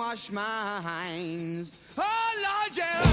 their brainwashed minds. Oh Lord, yeah.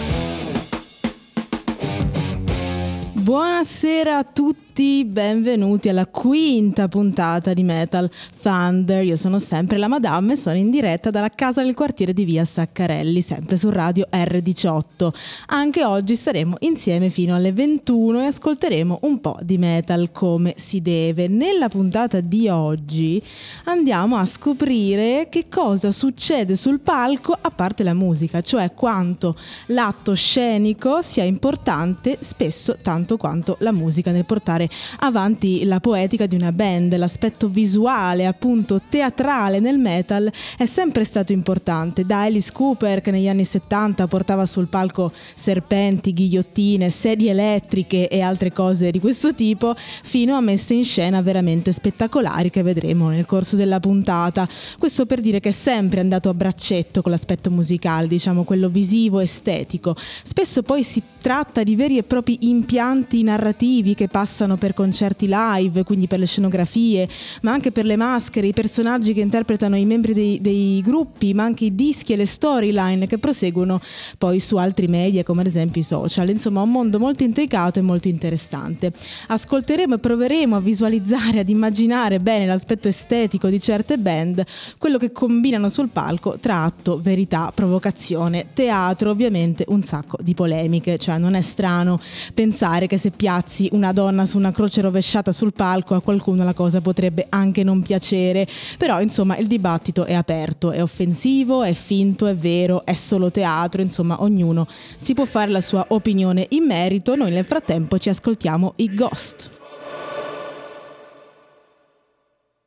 Buonasera a tutti, benvenuti alla quinta puntata di Metal Thunder. Io sono sempre la Madame e sono in diretta dalla casa del quartiere di Via Saccarelli, sempre su Radio R18. Anche oggi staremo insieme fino alle 21 e ascolteremo un po' di metal come si deve. Nella puntata di oggi andiamo a scoprire che cosa succede sul palco a parte la musica, cioè quanto l'atto scenico sia importante spesso tanto quanto la musica nel portare avanti la poetica di una band. L'aspetto visuale, appunto teatrale nel metal è sempre stato importante. Da Alice Cooper che negli anni 70 portava sul palco serpenti, ghigliottine, sedie elettriche e altre cose di questo tipo, fino a messe in scena veramente spettacolari che vedremo nel corso della puntata. Questo per dire che è sempre andato a braccetto con l'aspetto musicale, diciamo quello visivo, estetico. Spesso poi si tratta di veri e propri impianti narrativi che passano per concerti live, quindi per le scenografie, ma anche per le maschere, i personaggi che interpretano i membri dei, dei gruppi, ma anche i dischi e le storyline che proseguono poi su altri media come ad esempio i social. Insomma, un mondo molto intricato e molto interessante. Ascolteremo e proveremo a visualizzare, ad immaginare bene l'aspetto estetico di certe band, quello che combinano sul palco tra atto, verità, provocazione, teatro, ovviamente un sacco di polemiche, cioè non è strano pensare che se piazzi una donna su una croce rovesciata sul palco a qualcuno la cosa potrebbe anche non piacere, però insomma il dibattito è aperto, è offensivo, è finto, è vero, è solo teatro, insomma ognuno si può fare la sua opinione in merito, noi nel frattempo ci ascoltiamo i Ghost.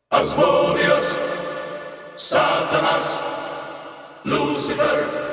Asmodeus, Satanas, Lucifer.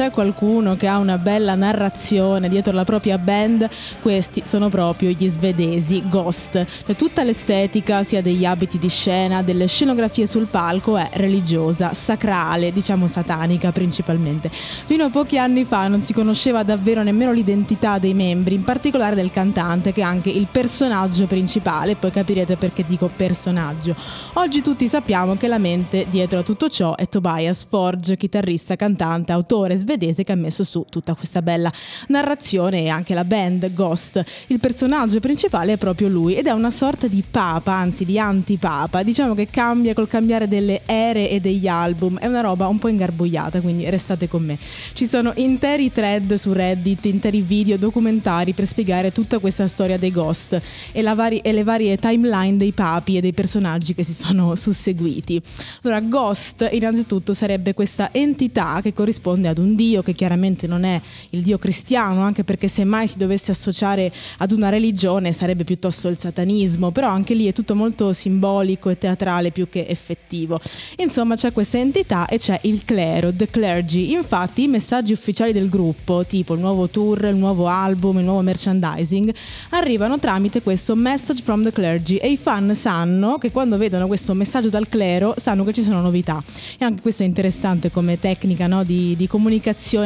C'è qualcuno che ha una bella narrazione dietro la propria band, questi sono proprio gli svedesi Ghost. E tutta l'estetica, sia degli abiti di scena, delle scenografie sul palco, è religiosa, sacrale, diciamo satanica principalmente. Fino a pochi anni fa non si conosceva davvero nemmeno l'identità dei membri, in particolare del cantante, che è anche il personaggio principale, poi capirete perché dico personaggio. Oggi tutti sappiamo che la mente dietro a tutto ciò è Tobias Forge, chitarrista, cantante, autore svedese che ha messo su tutta questa bella narrazione e anche la band Ghost. Il personaggio principale è proprio lui ed è una sorta di papa, anzi di antipapa. Diciamo che cambia col cambiare delle ere e degli album. È una roba un po' ingarbugliata, quindi restate con me. Ci sono interi thread su Reddit, interi video documentari per spiegare tutta questa storia dei Ghost e, vari- e le varie timeline dei papi e dei personaggi che si sono susseguiti. Allora, Ghost innanzitutto sarebbe questa entità che corrisponde ad un dio che chiaramente non è il dio cristiano, anche perché se mai si dovesse associare ad una religione sarebbe piuttosto il satanismo, però anche lì è tutto molto simbolico e teatrale più che effettivo. Insomma, c'è questa entità e c'è il clero, the clergy. Infatti, i messaggi ufficiali del gruppo, tipo il nuovo tour, il nuovo album, il nuovo merchandising, arrivano tramite questo message from the clergy e i fan sanno che quando vedono questo messaggio dal clero sanno che ci sono novità. E anche questo è interessante come tecnica no, di, di, comunicazione,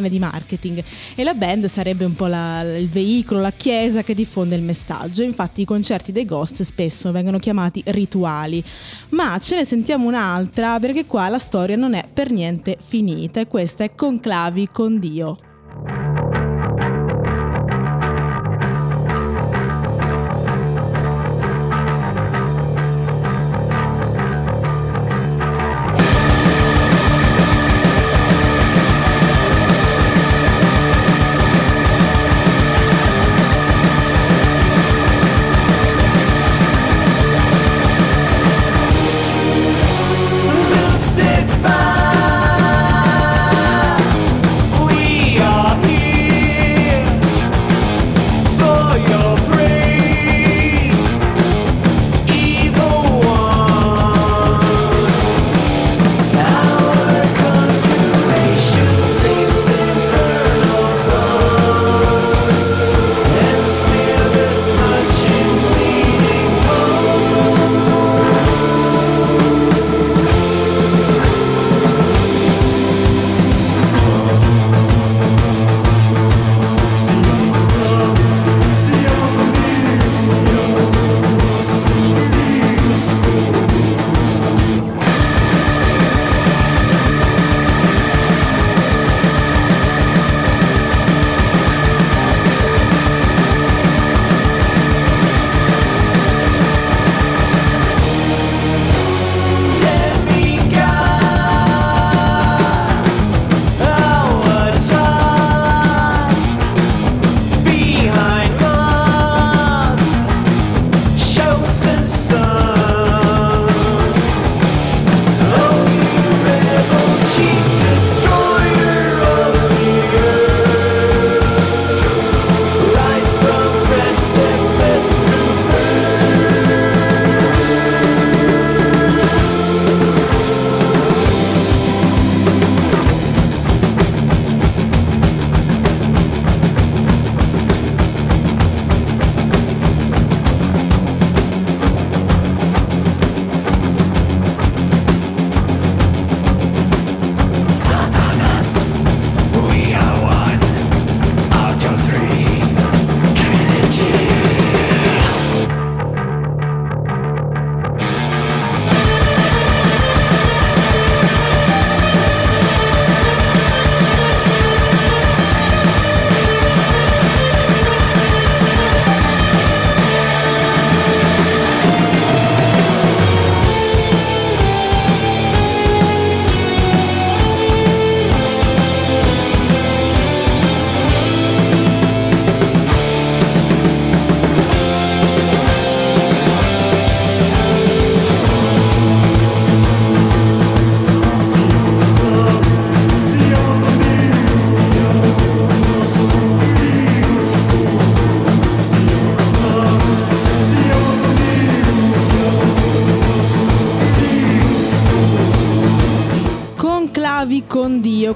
di marketing. E la band sarebbe un po' la, il veicolo, la chiesa che diffonde il messaggio. Infatti i concerti dei Ghost spesso vengono chiamati rituali. Ma ce ne sentiamo un'altra perché qua la storia non è per niente finita e questa è Conclavi con Dio.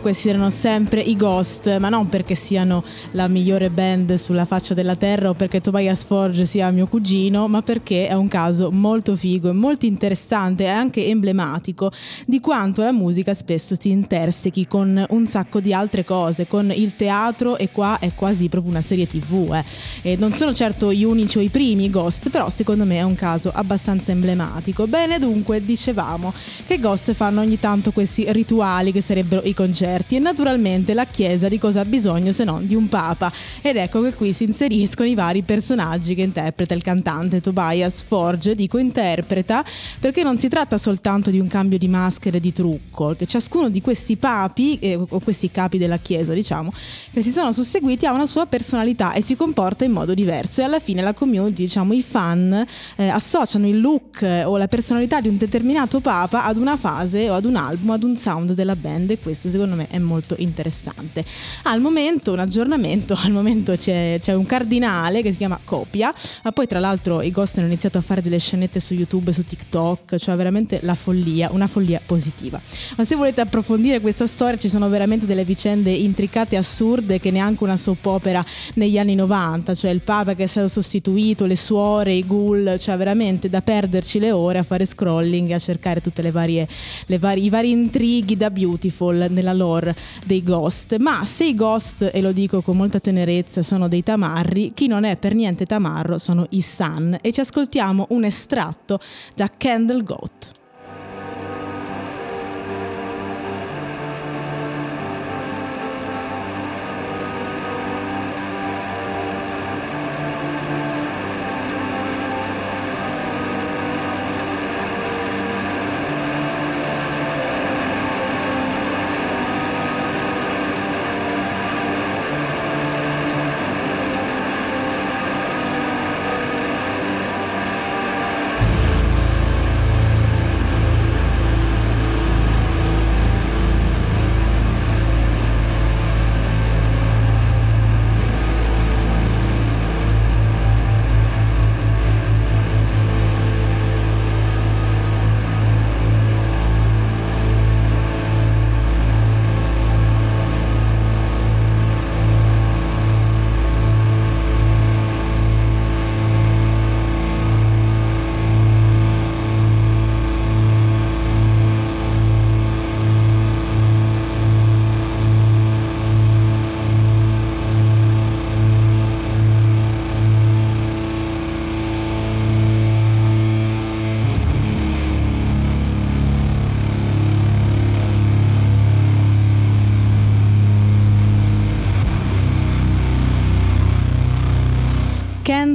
Questi erano sempre i Ghost, ma non perché siano la migliore band sulla faccia della terra o perché Tobias Forge sia mio cugino, ma perché è un caso molto figo e molto interessante e anche emblematico di quanto la musica spesso si intersechi con un sacco di altre cose, con il teatro e qua è quasi proprio una serie tv. Eh. E non sono certo gli unici o i primi Ghost, però secondo me è un caso abbastanza emblematico. Bene, dunque, dicevamo che Ghost fanno ogni tanto questi rituali che sarebbero i concerti e naturalmente la Chiesa di cosa ha bisogno se non di un Papa. Ed ecco che qui si inseriscono i vari personaggi che interpreta il cantante Tobias Forge, dico interpreta, perché non si tratta soltanto di un cambio di maschere di trucco, che ciascuno di questi papi, eh, o questi capi della Chiesa, diciamo, che si sono susseguiti ha una sua personalità e si comporta in modo diverso. E alla fine la community, diciamo i fan, eh, associano il look eh, o la personalità di un determinato papa ad una fase o ad un album, ad un sound della band. E questo secondo me è molto interessante. Al momento un aggiornamento, al momento c'è, c'è un cardinale che si chiama Copia, ma poi tra l'altro i Ghost hanno iniziato a fare delle scenette su YouTube, su TikTok, cioè veramente la follia, una follia positiva. Ma se volete approfondire questa storia ci sono veramente delle vicende intricate e assurde che neanche una soap opera negli anni 90, cioè il Papa che è stato sostituito, le suore, i ghoul, cioè veramente da perderci le ore a fare scrolling e a cercare tutte le varie, le vari, i vari intrighi da Beautiful nella lore dei Ghost. Ma se i Ghost, e lo dico con molta tenerezza, sono dei tamarri, chi non è per niente tamarro sono i Sun e ci ascoltiamo un estratto da Candle Goat.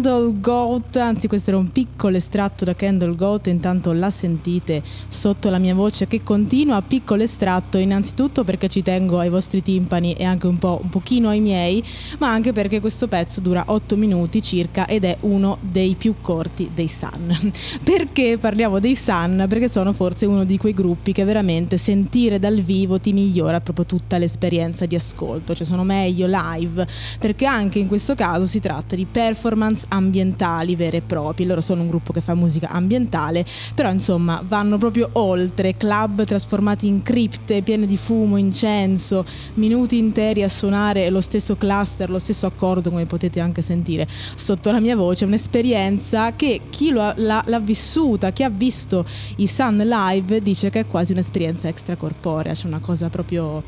Candle Goat, anzi questo era un piccolo estratto da Candle Goat, intanto la sentite sotto la mia voce che continua, piccolo estratto innanzitutto perché ci tengo ai vostri timpani e anche un po' un pochino ai miei, ma anche perché questo pezzo dura 8 minuti circa ed è uno dei più corti dei Sun. perché parliamo dei Sun? Perché sono forse uno di quei gruppi che veramente sentire dal vivo ti migliora proprio tutta l'esperienza di ascolto, cioè sono meglio live, perché anche in questo caso si tratta di performance ambientali vere e proprie. Loro sono un gruppo che fa musica ambientale, però insomma vanno proprio oltre, club trasformati in cripte piene di fumo, incenso, minuti interi a suonare lo stesso cluster, lo stesso accordo come potete anche sentire sotto la mia voce, un'esperienza che chi l'ha, l'ha vissuta, chi ha visto i Sun live dice che è quasi un'esperienza extracorporea, c'è una cosa proprio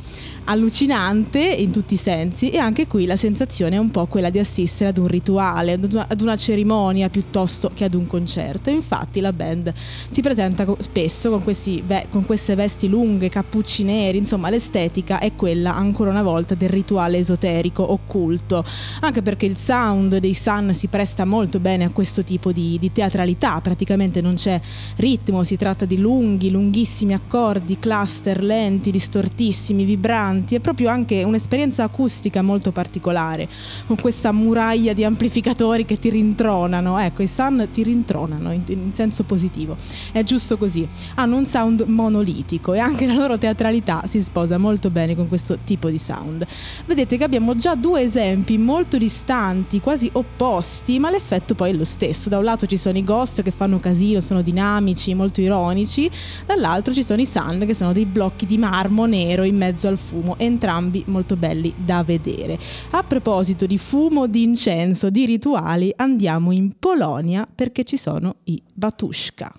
allucinante in tutti i sensi e anche qui la sensazione è un po' quella di assistere ad un rituale, ad una, ad una cerimonia piuttosto che ad un concerto. Infatti la band si presenta spesso con, questi, con queste vesti lunghe, cappucci neri, insomma l'estetica è quella ancora una volta del rituale esoterico, occulto, anche perché il sound dei Sun si presta molto bene a questo tipo di, di teatralità, praticamente non c'è ritmo, si tratta di lunghi, lunghissimi accordi, cluster lenti, distortissimi, vibranti, è proprio anche un'esperienza acustica molto particolare, con questa muraglia di amplificatori che ti rintronano. Ecco, i Sun ti rintronano in, in senso positivo. È giusto così. Hanno un sound monolitico e anche la loro teatralità si sposa molto bene con questo tipo di sound. Vedete che abbiamo già due esempi molto distanti, quasi opposti, ma l'effetto poi è lo stesso. Da un lato ci sono i Ghost che fanno casino, sono dinamici, molto ironici, dall'altro ci sono i Sun che sono dei blocchi di marmo nero in mezzo al fumo, entrambi molto belli da vedere. A proposito di fumo, di incenso, di rituali, andiamo in Polonia perché ci sono i Batushka.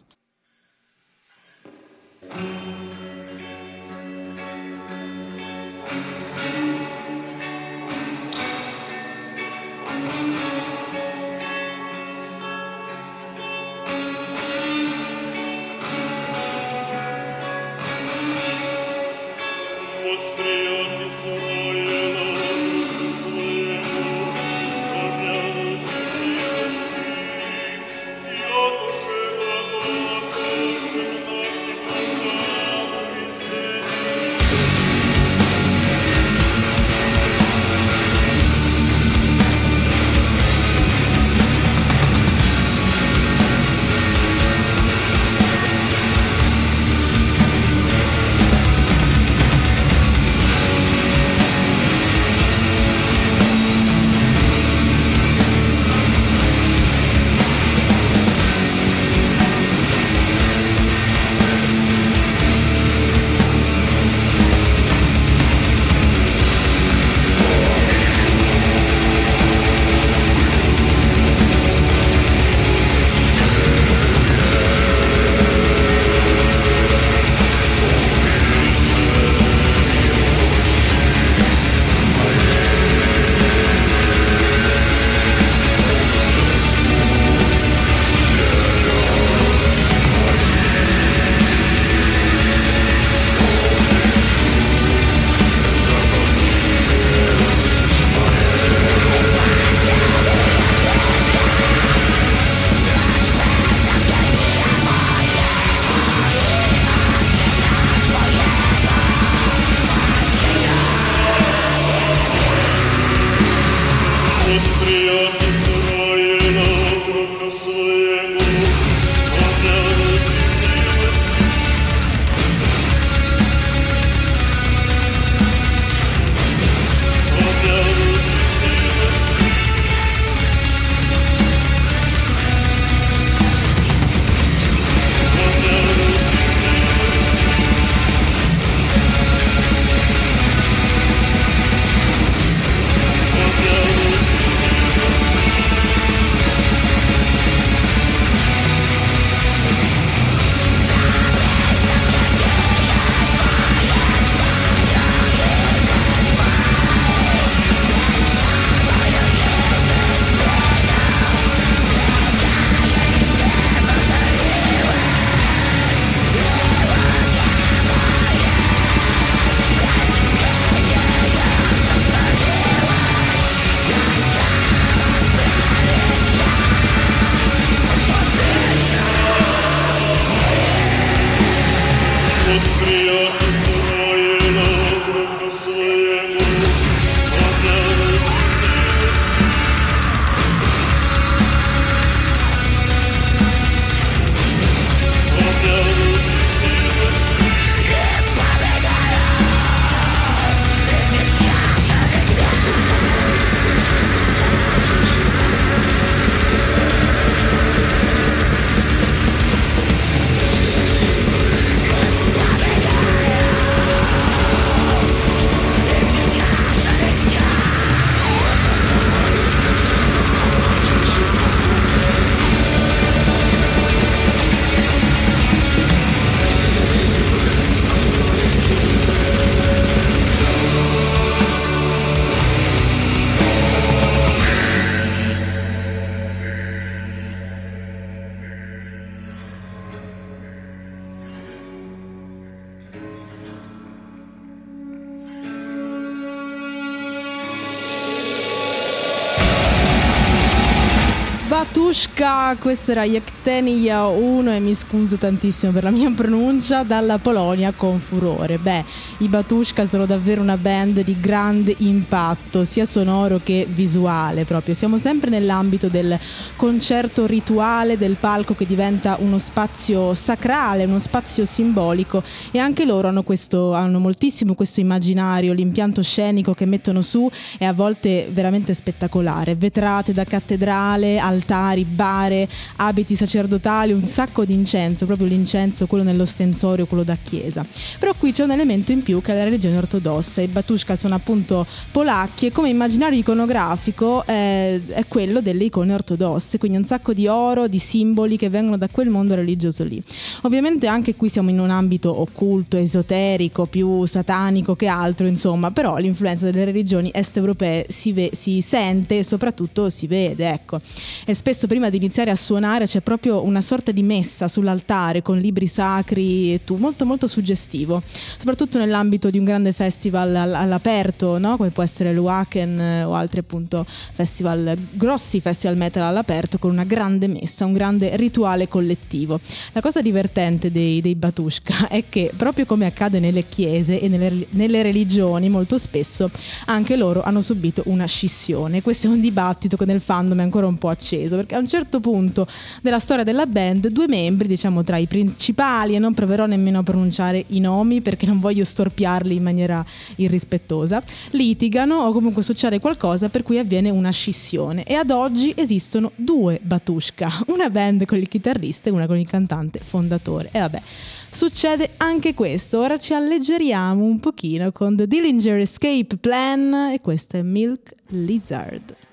Batushka, questo era Yektenia 1 e mi scuso tantissimo per la mia pronuncia, dalla Polonia con furore. Beh, i Batushka sono davvero una band di grande impatto, sia sonoro che visuale proprio. Siamo sempre nell'ambito del concerto rituale, del palco che diventa uno spazio sacrale, uno spazio simbolico e anche loro hanno, questo, hanno moltissimo questo immaginario, l'impianto scenico che mettono su è a volte veramente spettacolare, vetrate da cattedrale, altari, bare, abiti sacerdotali, un sacco di incenso, proprio l'incenso, quello nello stensorio, quello da chiesa. Però qui c'è un elemento in più che è la religione ortodossa. I Batushka sono appunto polacchi e come immaginario iconografico eh, è quello delle icone ortodosse, quindi un sacco di oro, di simboli che vengono da quel mondo religioso lì. Ovviamente anche qui siamo in un ambito occulto, esoterico, più satanico che altro, insomma, però l'influenza delle religioni est europee si, ve- si sente e soprattutto si vede, ecco e spesso prima di iniziare a suonare c'è proprio una sorta di messa sull'altare con libri sacri e tu, molto molto suggestivo, soprattutto nell'ambito di un grande festival all'aperto, no? come può essere l'Uaken eh, o altri appunto festival, grossi festival metal all'aperto con una grande messa, un grande rituale collettivo. La cosa divertente dei, dei Batushka è che proprio come accade nelle chiese e nelle, nelle religioni molto spesso anche loro hanno subito una scissione. Questo è un dibattito che nel fandom è ancora un po' acceso, perché a un certo punto della storia della band due membri, diciamo tra i principali, e non proverò nemmeno a pronunciare i nomi perché non voglio storpiarli in maniera irrispettosa, litigano o comunque succede qualcosa per cui avviene una scissione e ad oggi esistono due Batushka, una band con il chitarrista e una con il cantante fondatore. E vabbè, succede anche questo. Ora ci alleggeriamo un pochino con The Dillinger Escape Plan e questo è Milk Lizard.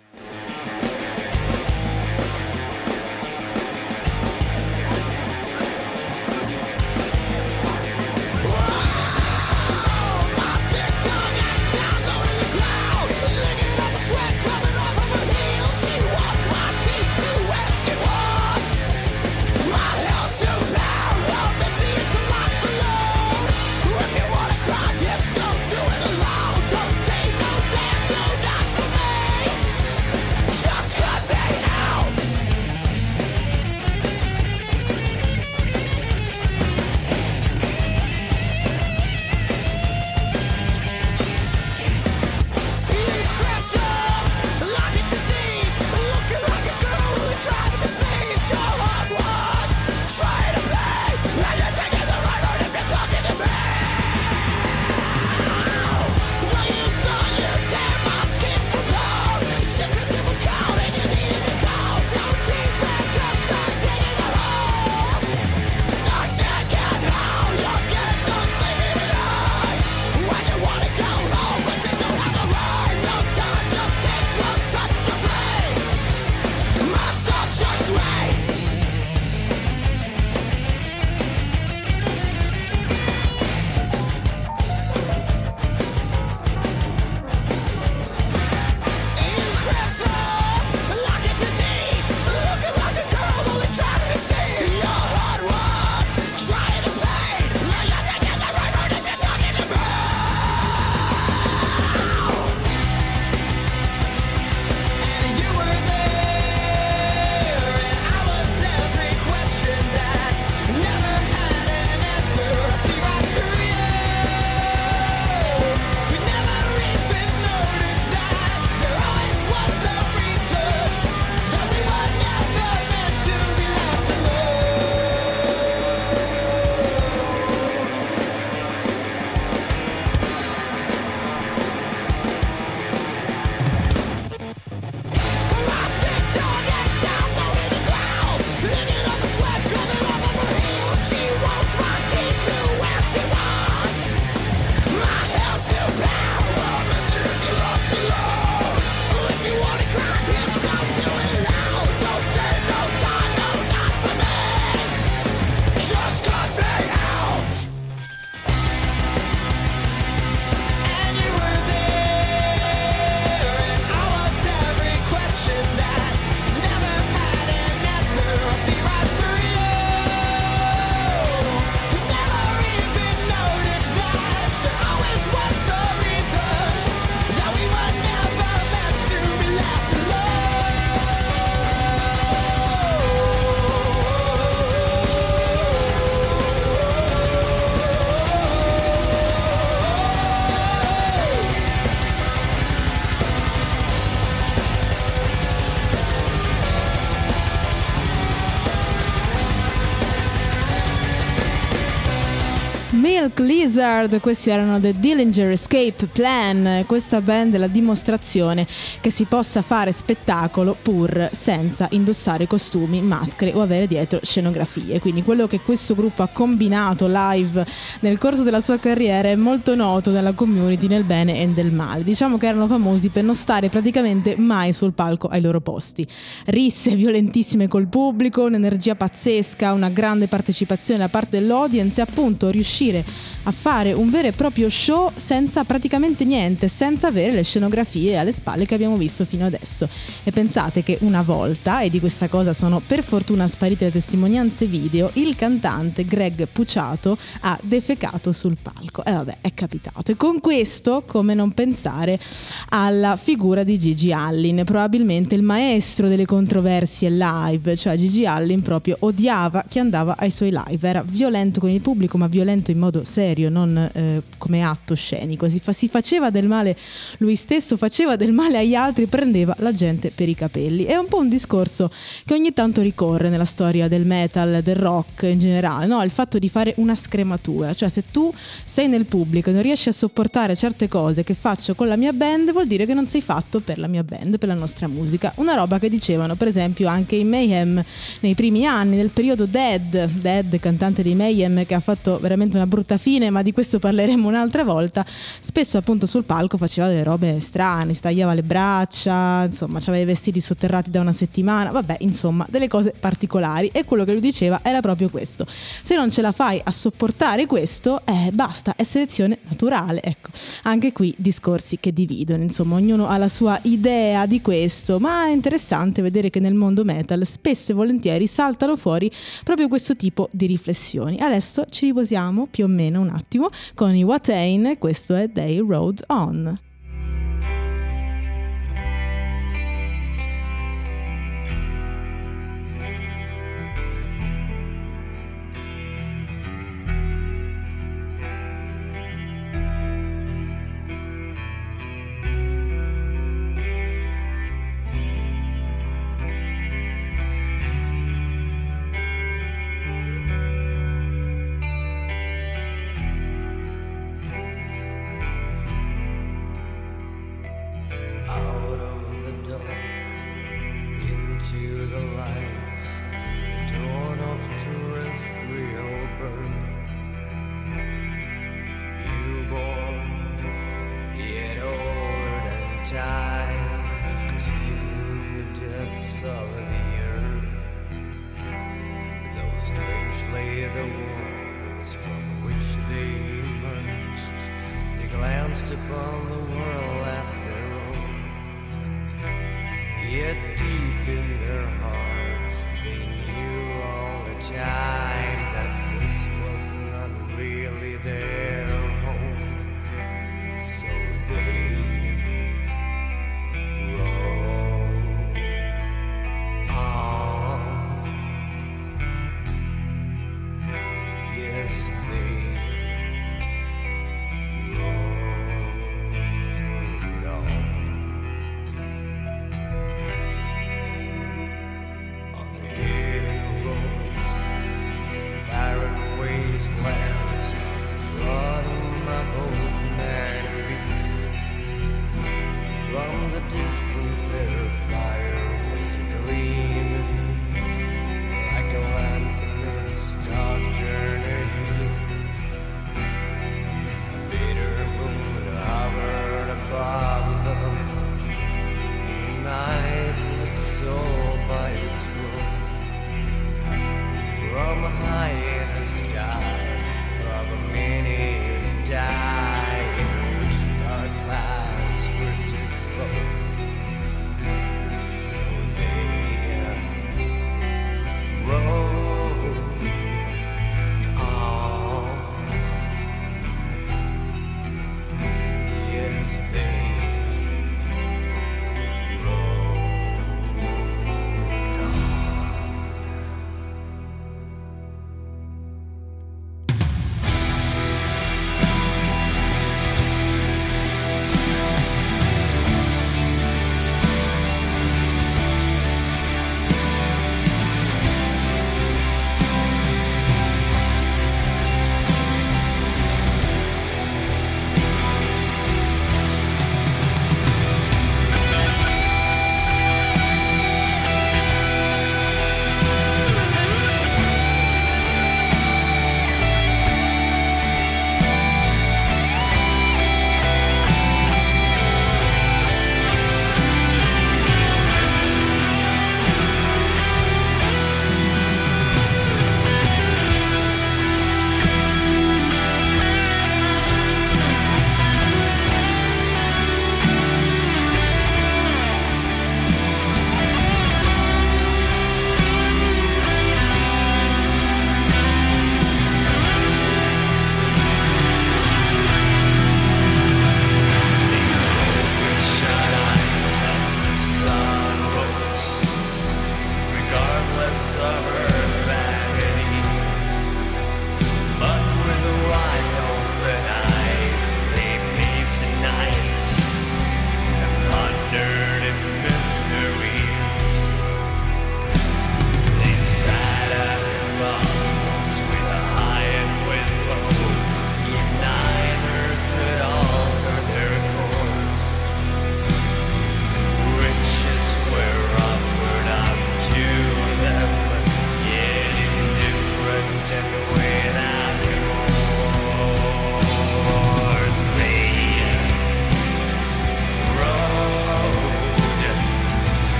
Milk Lizard, questi erano The Dillinger Escape Plan, questa band è la dimostrazione che si possa fare spettacolo pur senza indossare costumi, maschere o avere dietro scenografie. Quindi quello che questo gruppo ha combinato live nel corso della sua carriera è molto noto nella community nel bene e nel male. Diciamo che erano famosi per non stare praticamente mai sul palco ai loro posti. Risse violentissime col pubblico, un'energia pazzesca, una grande partecipazione da parte dell'audience e appunto riuscire a fare un vero e proprio show senza praticamente niente, senza avere le scenografie alle spalle che abbiamo visto fino adesso. E pensate che una volta, e di questa cosa sono per fortuna sparite le testimonianze video, il cantante Greg Puciato ha defecato sul palco. E vabbè, è capitato. E con questo, come non pensare alla figura di Gigi Allin, probabilmente il maestro delle controversie live, cioè Gigi Allin proprio odiava chi andava ai suoi live, era violento con il pubblico, ma violento in modo serio, non eh, come atto scenico. Si, fa- si faceva del male lui stesso, faceva del male agli altri, prendeva la gente per i capelli. È un po' un discorso che ogni tanto ricorre nella storia del metal, del rock in generale, no? il fatto di fare una scrematura, cioè se tu sei nel pubblico e non riesci a sopportare certe cose che faccio con la mia band, vuol dire che non sei fatto per la mia band, per la nostra musica. Una roba che dicevano per esempio anche in Mayhem nei primi anni, nel periodo Dead, Dead, cantante di Mayhem che ha fatto veramente una brutta fine, ma di questo parleremo un'altra volta, spesso appunto sul palco faceva delle robe strane, si tagliava le braccia, insomma, aveva i vestiti sotterrati da una settimana, vabbè, insomma, delle cose particolari e quello che lui diceva era proprio questo. Se non ce la fai a sopportare questo, eh, basta, è selezione naturale, ecco. Anche qui discorsi che dividono, insomma, ognuno ha la sua idea di questo, ma è interessante vedere che nel mondo metal spesso e volentieri saltano fuori proprio questo tipo di riflessioni. Adesso ci riposiamo più o meno un attimo con i Watain, questo è Day Road On. Upon the world as their own. Yet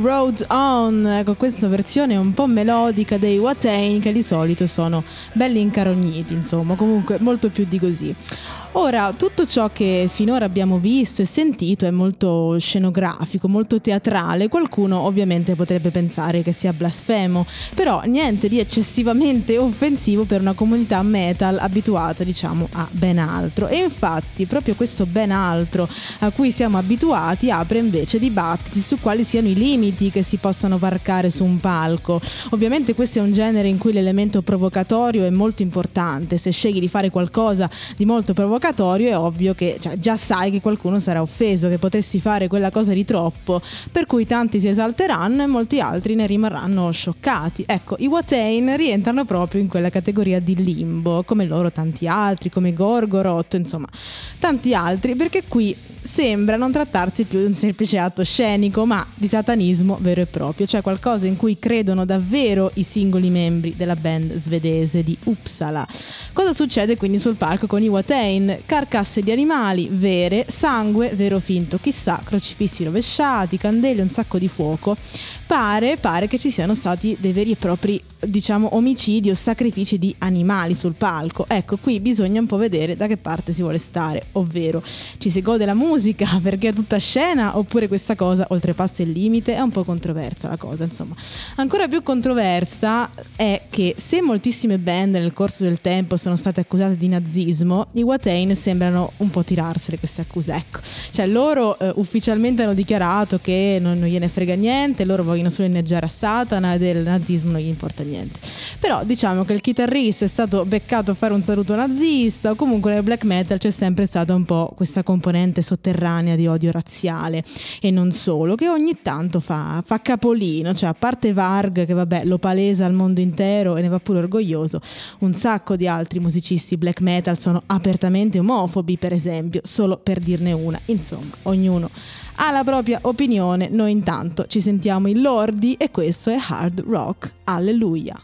Rode On con questa versione un po' melodica dei Watain che di solito sono belli incarogniti, insomma, comunque molto più di così. Ora, tutto ciò che finora abbiamo visto e sentito è molto scenografico, molto teatrale. Qualcuno ovviamente potrebbe pensare che sia blasfemo, però niente di eccessivamente offensivo per una comunità metal abituata, diciamo, a ben altro. E infatti, proprio questo ben altro a cui siamo abituati apre invece dibattiti su quali siano i limiti che si possano varcare su un palco. Ovviamente questo è un genere in cui l'elemento provocatorio è molto importante. Se scegli di fare qualcosa di molto provocatorio, provocatorio è ovvio che cioè, già sai che qualcuno sarà offeso, che potresti fare quella cosa di troppo, per cui tanti si esalteranno e molti altri ne rimarranno scioccati. Ecco, i Watain rientrano proprio in quella categoria di limbo, come loro tanti altri, come Gorgoroth, insomma, tanti altri, perché qui sembra non trattarsi più di un semplice atto scenico, ma di satanismo vero e proprio, cioè qualcosa in cui credono davvero i singoli membri della band svedese di Uppsala. Cosa succede quindi sul palco con i Watain? Carcasse di animali vere, sangue vero o finto, chissà, crocifissi rovesciati, candele, un sacco di fuoco. Pare, pare che ci siano stati dei veri e propri diciamo omicidi o sacrifici di animali sul palco. Ecco, qui bisogna un po' vedere da che parte si vuole stare, ovvero ci si gode la musica perché è tutta scena oppure questa cosa oltrepassa il limite, è un po' controversa la cosa, insomma. Ancora più controversa è che se moltissime band nel corso del tempo sono state accusate di nazismo, i Watain sembrano un po' tirarsele queste accuse, ecco. Cioè loro eh, ufficialmente hanno dichiarato che non, non gliene frega niente, loro vogliono solo inneggiare a Satana e del nazismo non gli importa niente. Però diciamo che il chitarrista è stato beccato a fare un saluto nazista o comunque nel black metal c'è sempre stata un po' questa componente sotterranea di odio razziale e non solo, che ogni tanto fa, fa capolino, cioè a parte Varg che vabbè lo palesa al mondo intero e ne va pure orgoglioso, un sacco di altri musicisti black metal sono apertamente omofobi per esempio, solo per dirne una, insomma ognuno ha la propria opinione, noi intanto ci sentiamo in lordi e questo è hard rock, alleluia.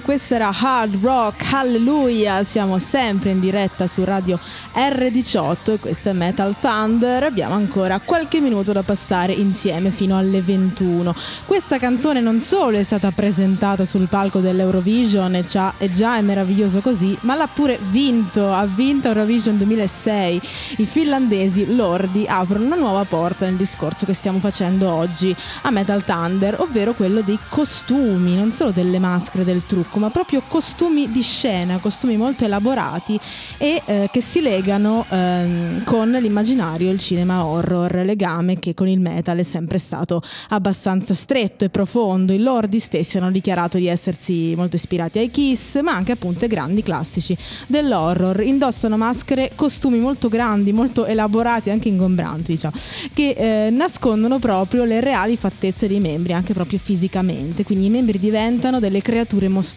Questa era Hard Rock Hallelujah, siamo sempre in diretta su Radio R18 e questo è Metal Thunder, abbiamo ancora qualche minuto da passare insieme fino alle 21. Questa canzone non solo è stata presentata sul palco dell'Eurovision e e già è meraviglioso così, ma l'ha pure vinto, ha vinto Eurovision 2006. I finlandesi lordi aprono una nuova porta nel discorso che stiamo facendo oggi a Metal Thunder, ovvero quello dei costumi, non solo delle maschere del trucco, ma proprio costumi di scena, costumi molto elaborati e eh, che si legano ehm, con l'immaginario, il cinema horror, legame che con il metal è sempre stato abbastanza stretto e profondo. I lordi stessi hanno dichiarato di essersi molto ispirati ai Kiss, ma anche appunto ai grandi classici dell'horror. Indossano maschere, costumi molto grandi, molto elaborati, anche ingombranti, diciamo, che eh, nascondono proprio le reali fattezze dei membri, anche proprio fisicamente. Quindi i membri diventano delle creature mostruose.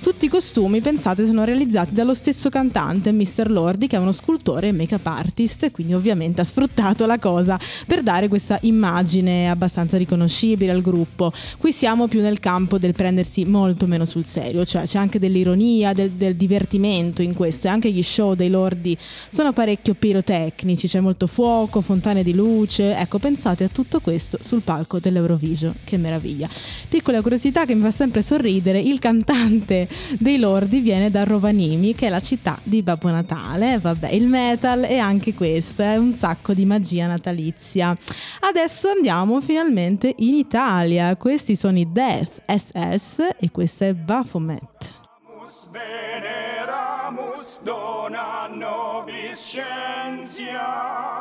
Tutti i costumi, pensate, sono realizzati dallo stesso cantante, Mr. Lordi, che è uno scultore e make-up artist, quindi ovviamente ha sfruttato la cosa per dare questa immagine abbastanza riconoscibile al gruppo. Qui siamo più nel campo del prendersi molto meno sul serio, cioè c'è anche dell'ironia, del, del divertimento in questo e anche gli show dei lordi sono parecchio pirotecnici, c'è molto fuoco, fontane di luce. Ecco, pensate a tutto questo sul palco dell'Eurovision, che meraviglia. Piccola curiosità che mi fa sempre sorridere, il cantante dei lordi viene da Rovaniemi, che è la città di Babbo Natale. Vabbè, il metal e anche questo è un sacco di magia natalizia. Adesso andiamo finalmente in Italia. Questi sono i Death SS e questa è Baphomet. veneramus dona nobis scientia.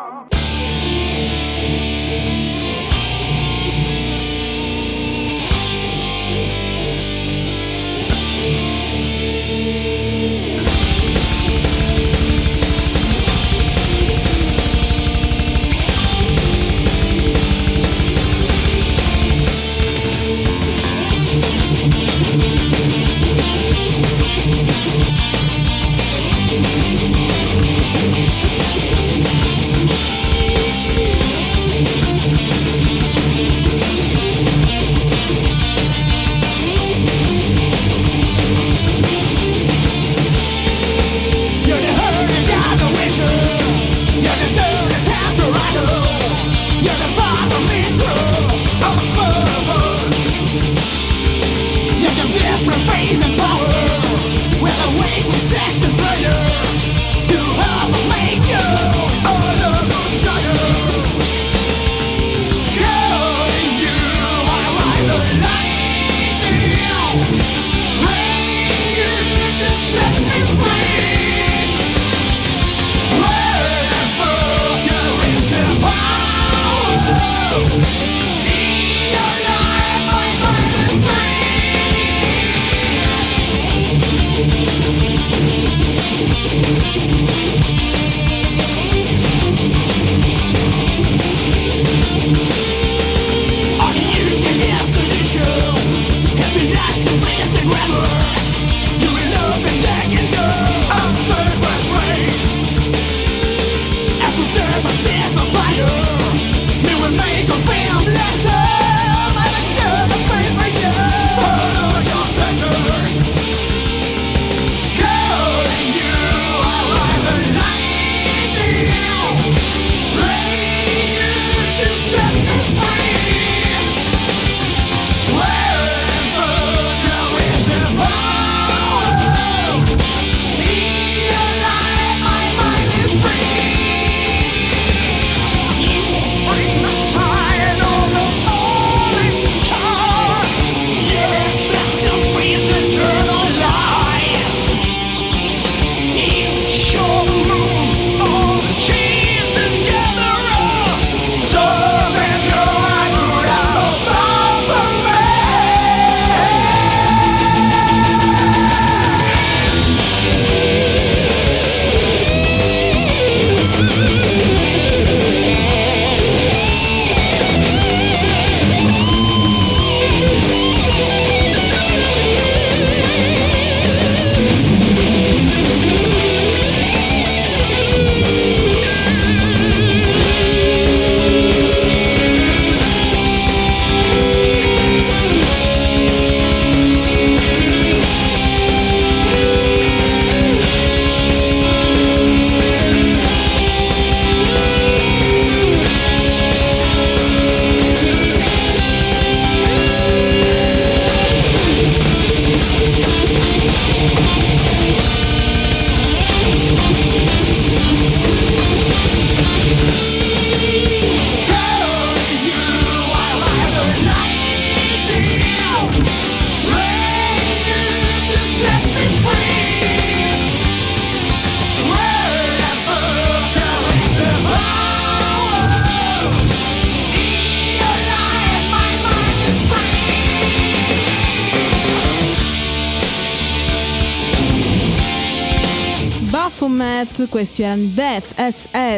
Slipknot, questi erano Death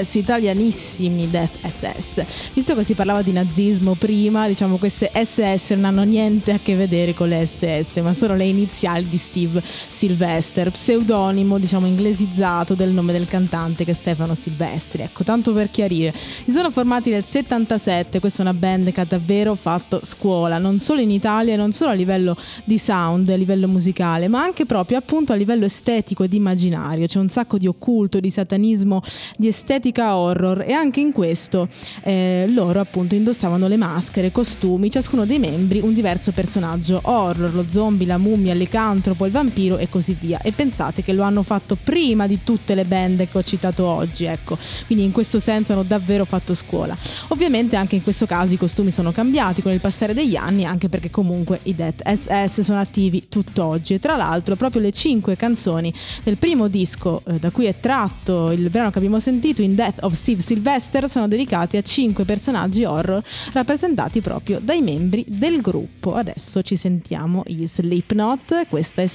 SS, italianissimi Death SS. Visto che si parlava di nazismo prima, diciamo queste SS non hanno niente a che vedere con le SS, ma sono le iniziali di Steve Sylvester, pseudonimo diciamo inglesizzato del nome del cantante che è Stefano Silvestri. Ecco, tanto per chiarire. Si sono formati nel 77, questa è una band che ha davvero fatto scuola, non solo in Italia, non solo a livello di sound, a livello musicale, ma anche proprio appunto a livello estetico ed immaginario. C'è un sacco di occulto, di satanismo, di estetica horror e anche in questo eh, loro appunto indossavano le maschere, costumi, ciascuno dei membri un diverso personaggio horror, lo zombie, la mummia, il licantropo, il vampiro e così via. E pensate che lo hanno fatto prima di tutte le band che ho citato oggi, ecco. Quindi in questo senso hanno davvero fatto scuola. Ovviamente anche in questo caso i costumi sono cambiati con il passare degli anni, anche perché comunque i Death SS sono attivi tutt'oggi. E tra l'altro proprio le cinque canzoni del primo disco eh, da cui è tratto il brano che abbiamo sentito in Death of Steve Sylvester sono dedicati a cinque personaggi horror rappresentati proprio dai membri del gruppo. Adesso ci sentiamo i Slipknot, questa è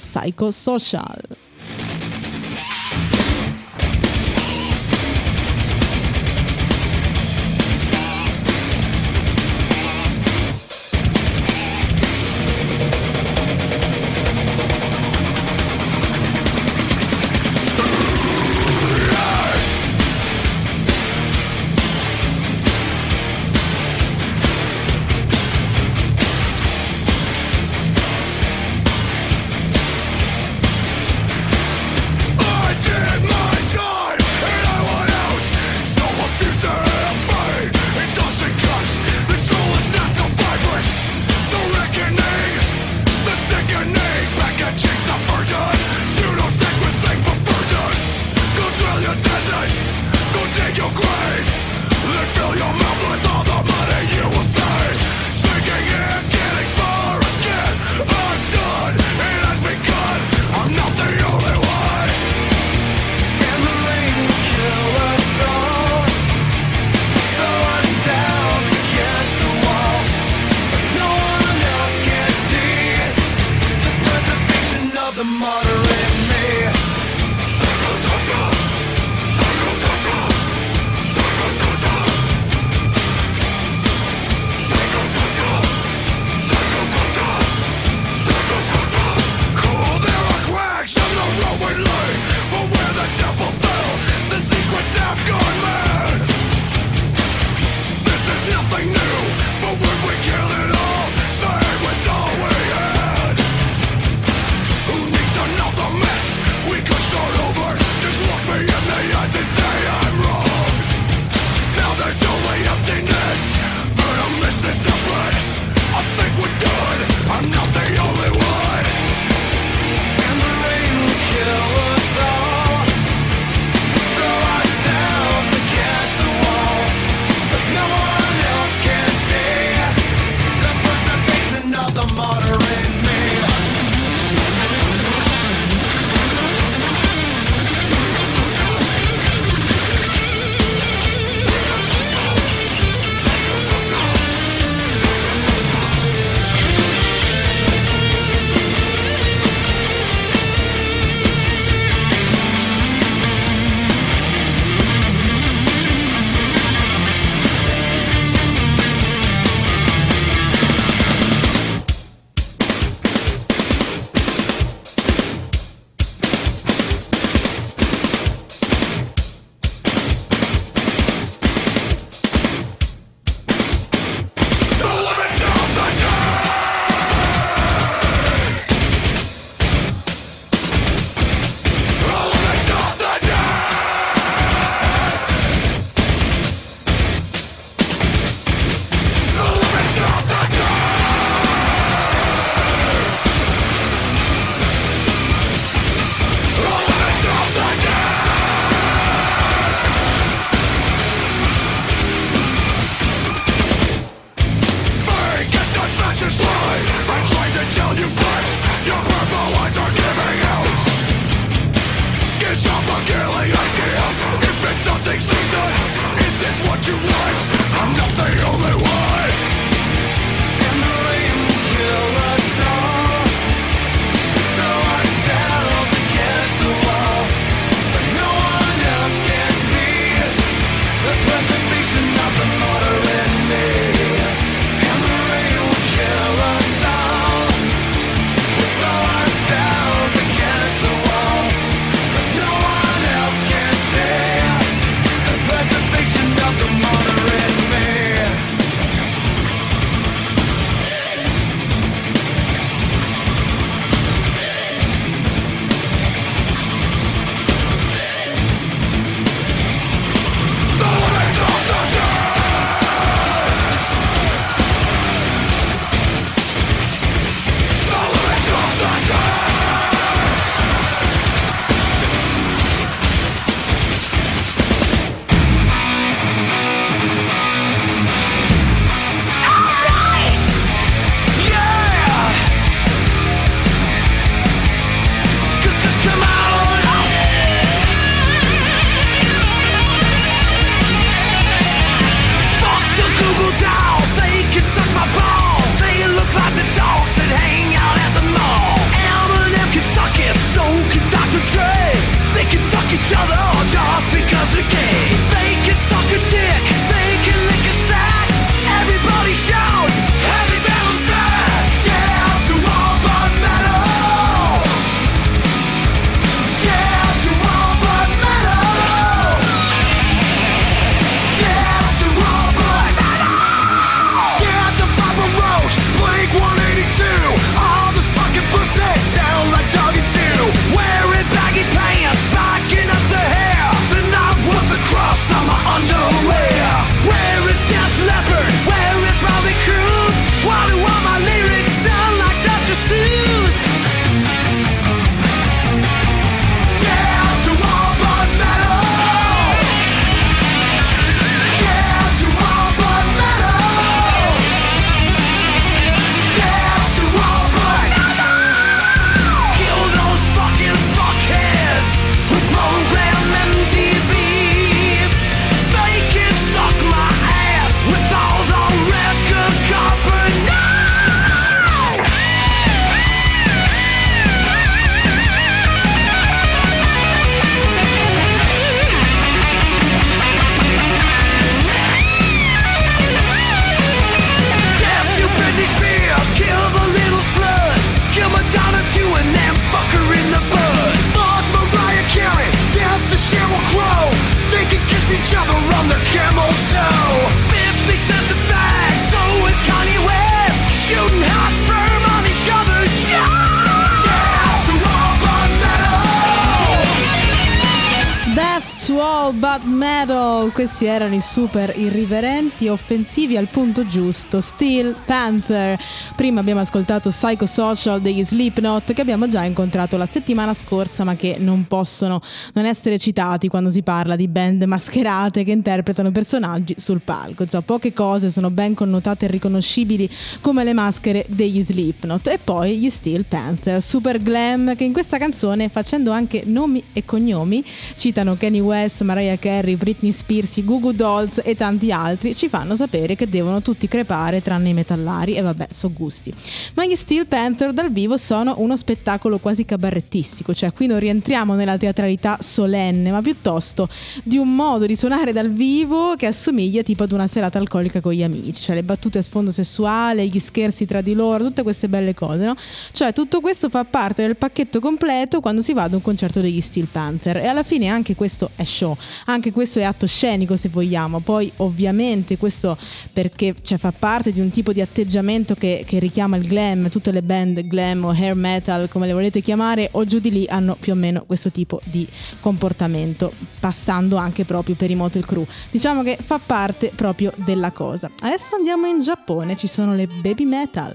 Psychosocial. Blood Metal, questi erano i super irriverenti, offensivi al punto giusto, Steel Panther. Prima abbiamo ascoltato Psychosocial degli Slipknot che abbiamo già incontrato la settimana scorsa ma che non possono non essere citati quando si parla di band mascherate che interpretano personaggi sul palco. Insomma, poche cose sono ben connotate e riconoscibili come le maschere degli Slipknot e poi gli Steel Panther, super glam che in questa canzone facendo anche nomi e cognomi citano Kanye West, Mariah Carey, Britney Spears, Goo Goo Dolls e tanti altri, ci fanno sapere che devono tutti crepare tranne i metallari e vabbè, so gusti. Ma gli Steel Panther dal vivo sono uno spettacolo quasi cabarettistico, cioè qui non rientriamo nella teatralità solenne, ma piuttosto di un modo di suonare dal vivo che assomiglia tipo ad una serata alcolica con gli amici, cioè le battute a sfondo sessuale, gli scherzi tra di loro, tutte queste belle cose, no? Cioè tutto questo fa parte del pacchetto completo quando si va ad un concerto degli Steel Panther e alla fine anche questo è show, anche questo è atto scenico se vogliamo, poi ovviamente questo perché cioè, fa parte di un tipo di atteggiamento che, che richiama il glam, tutte le band glam o hair metal come le volete chiamare o giù di lì hanno più o meno questo tipo di comportamento, passando anche proprio per i Motel Crew. Diciamo che fa parte proprio della cosa. Adesso andiamo in Giappone, ci sono le baby metal.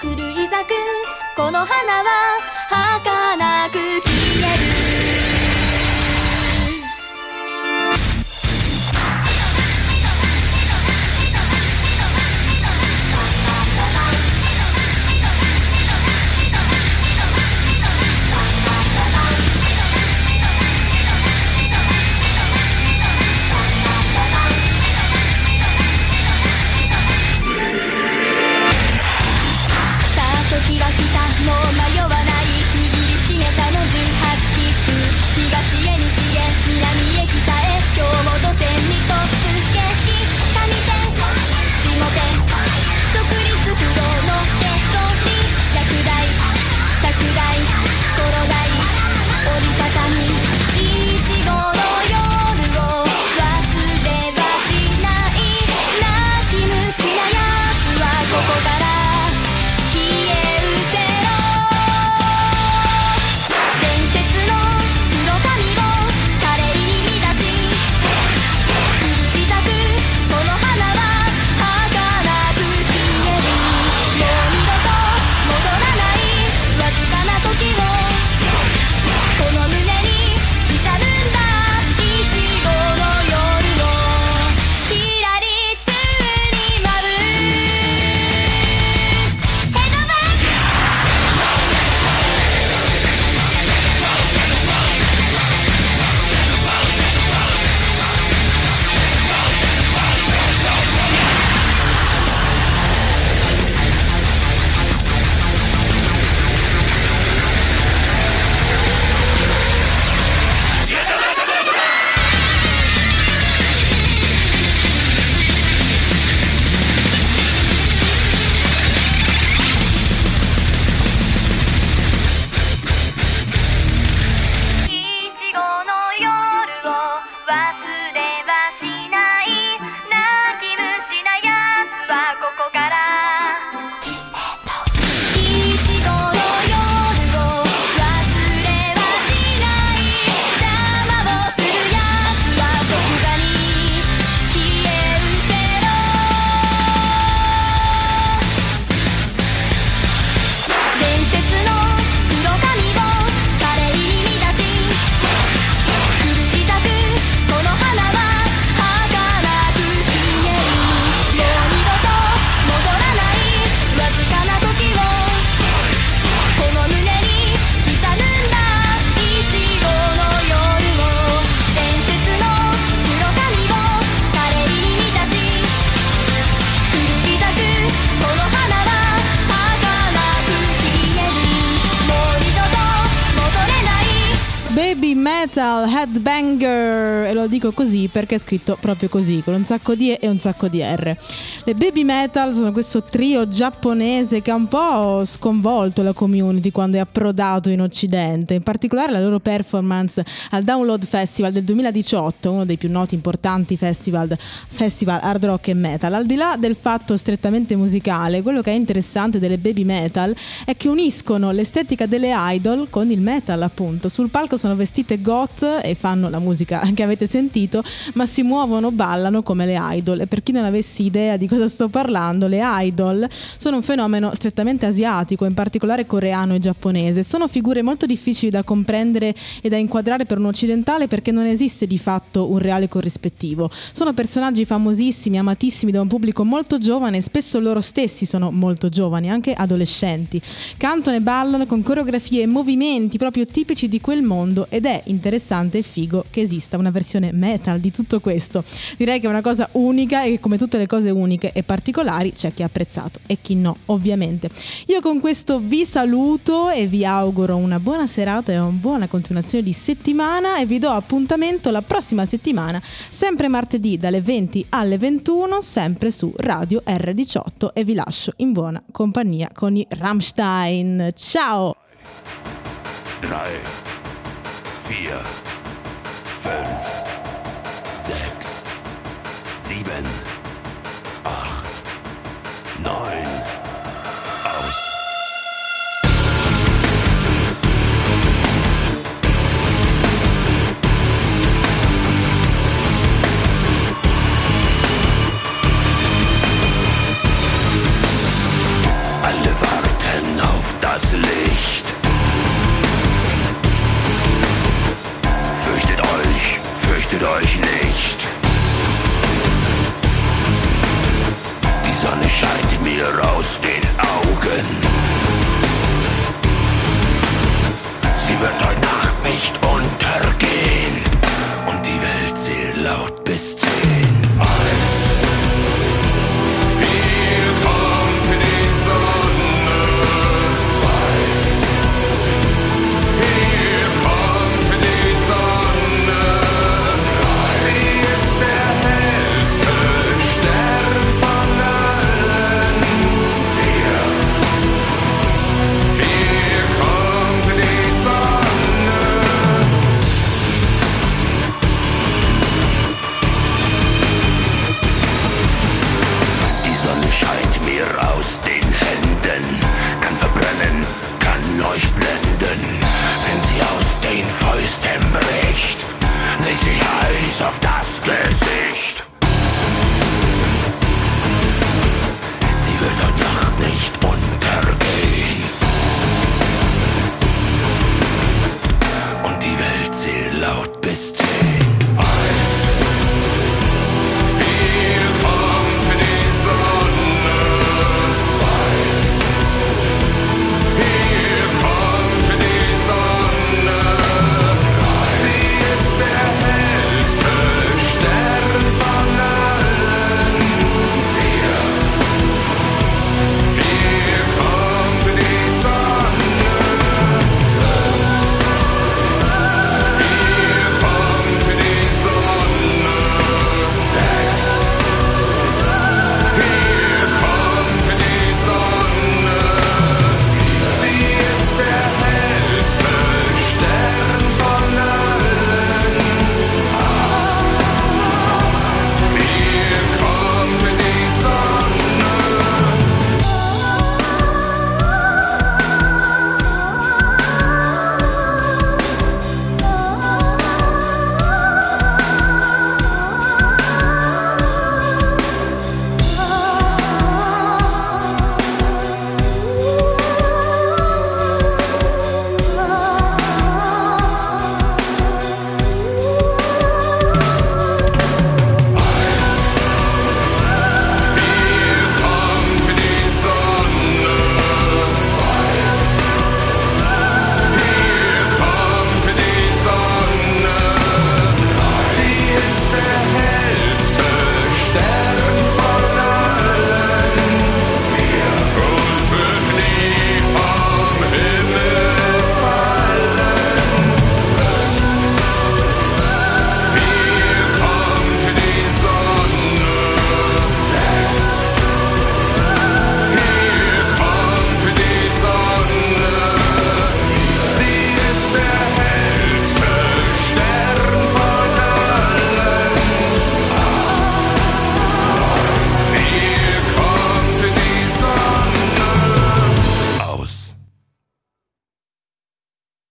狂い咲くこの花は儚く消える Headbanger e lo dico così perché è scritto proprio così con un sacco di E e un sacco di R. Le Baby Metal sono questo trio giapponese che ha un po' sconvolto la community quando è approdato in occidente in particolare la loro performance al Download Festival del 2018 uno dei più noti importanti festival, festival hard rock e metal. Al di là del fatto strettamente musicale quello che è interessante delle Baby Metal è che uniscono l'estetica delle idol con il metal appunto. Sul palco sono vestite goth e fanno la musica che avete sentito, ma si muovono, ballano come le idol. E per chi non avessi idea di cosa sto parlando, le idol sono un fenomeno strettamente asiatico, in particolare coreano e giapponese. Sono figure molto difficili da comprendere e da inquadrare per un occidentale perché non esiste di fatto un reale corrispettivo. Sono personaggi famosissimi, amatissimi da un pubblico molto giovane, spesso loro stessi sono molto giovani, anche adolescenti. Cantano e ballano con coreografie e movimenti proprio tipici di quel mondo ed è interessante e figo che esista una versione metal di tutto questo. Direi che è una cosa unica e che come tutte le cose uniche e particolari c'è chi ha apprezzato e chi no, ovviamente. Io con questo vi saluto e vi auguro una buona serata e una buona continuazione di settimana e vi do appuntamento la prossima settimana, sempre martedì dalle 20 alle 21, sempre su Radio R18 e vi lascio in buona compagnia con i Rammstein. Ciao! 3, 4, 5,